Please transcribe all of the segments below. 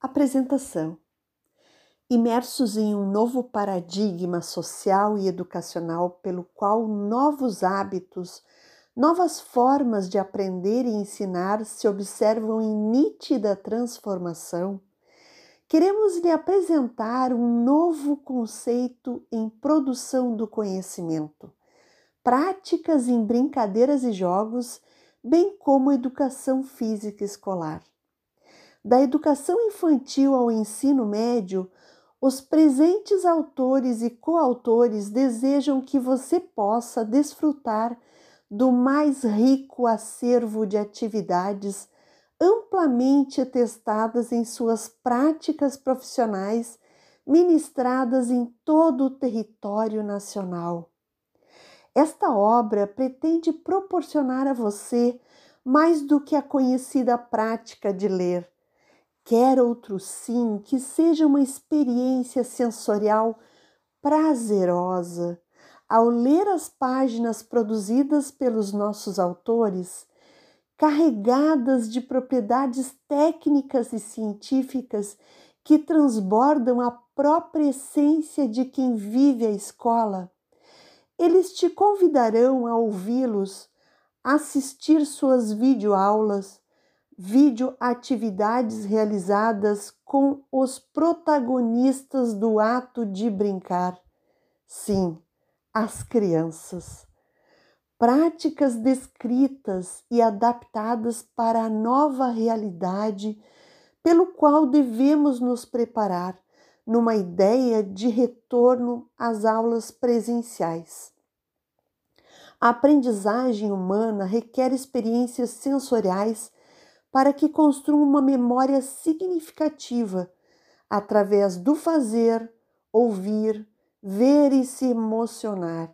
Apresentação. Imersos em um novo paradigma social e educacional pelo qual novos hábitos, novas formas de aprender e ensinar se observam em nítida transformação, queremos lhe apresentar um novo conceito em produção do conhecimento, práticas em brincadeiras e jogos, bem como educação física escolar da educação infantil ao ensino médio, os presentes autores e coautores desejam que você possa desfrutar do mais rico acervo de atividades amplamente testadas em suas práticas profissionais ministradas em todo o território nacional. Esta obra pretende proporcionar a você mais do que a conhecida prática de ler Quer outro sim que seja uma experiência sensorial prazerosa. Ao ler as páginas produzidas pelos nossos autores, carregadas de propriedades técnicas e científicas que transbordam a própria essência de quem vive a escola, eles te convidarão a ouvi-los, assistir suas videoaulas, vídeo atividades realizadas com os protagonistas do ato de brincar. Sim, as crianças. Práticas descritas e adaptadas para a nova realidade pelo qual devemos nos preparar numa ideia de retorno às aulas presenciais. A aprendizagem humana requer experiências sensoriais para que construam uma memória significativa através do fazer, ouvir, ver e se emocionar.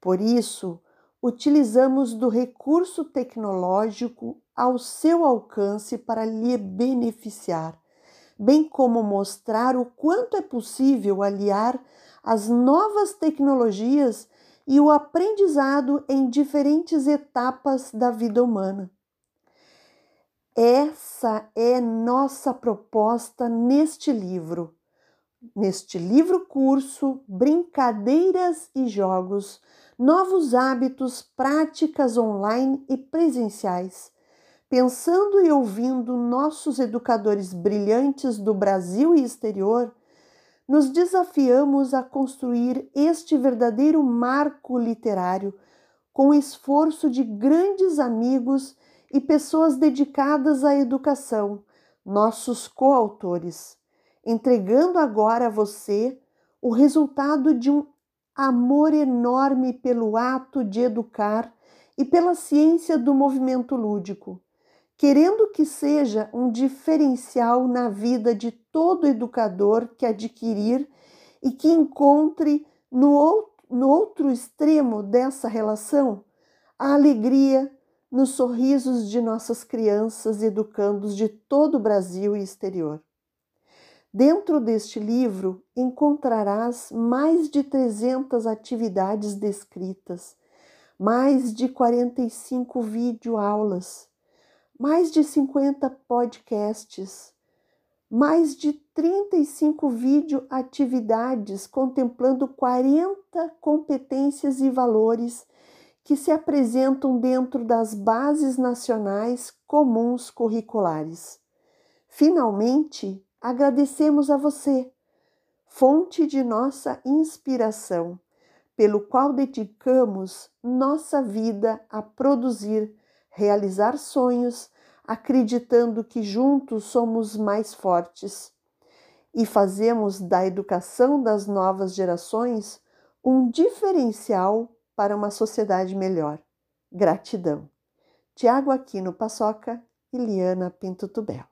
Por isso, utilizamos do recurso tecnológico ao seu alcance para lhe beneficiar, bem como mostrar o quanto é possível aliar as novas tecnologias e o aprendizado em diferentes etapas da vida humana. Essa é nossa proposta neste livro. Neste livro curso Brincadeiras e Jogos, Novos Hábitos, Práticas Online e Presenciais. Pensando e ouvindo nossos educadores brilhantes do Brasil e exterior, nos desafiamos a construir este verdadeiro marco literário com o esforço de grandes amigos e pessoas dedicadas à educação, nossos coautores, entregando agora a você o resultado de um amor enorme pelo ato de educar e pela ciência do movimento lúdico, querendo que seja um diferencial na vida de todo educador que adquirir e que encontre no outro, no outro extremo dessa relação a alegria nos sorrisos de nossas crianças educandos de todo o Brasil e exterior. Dentro deste livro encontrarás mais de 300 atividades descritas, mais de 45 videoaulas, mais de 50 podcasts, mais de 35 videoatividades contemplando 40 competências e valores que se apresentam dentro das bases nacionais comuns curriculares. Finalmente, agradecemos a você, fonte de nossa inspiração, pelo qual dedicamos nossa vida a produzir, realizar sonhos, acreditando que juntos somos mais fortes e fazemos da educação das novas gerações um diferencial para uma sociedade melhor. Gratidão. Tiago Aquino Paçoca e Liana Pinto Tubel.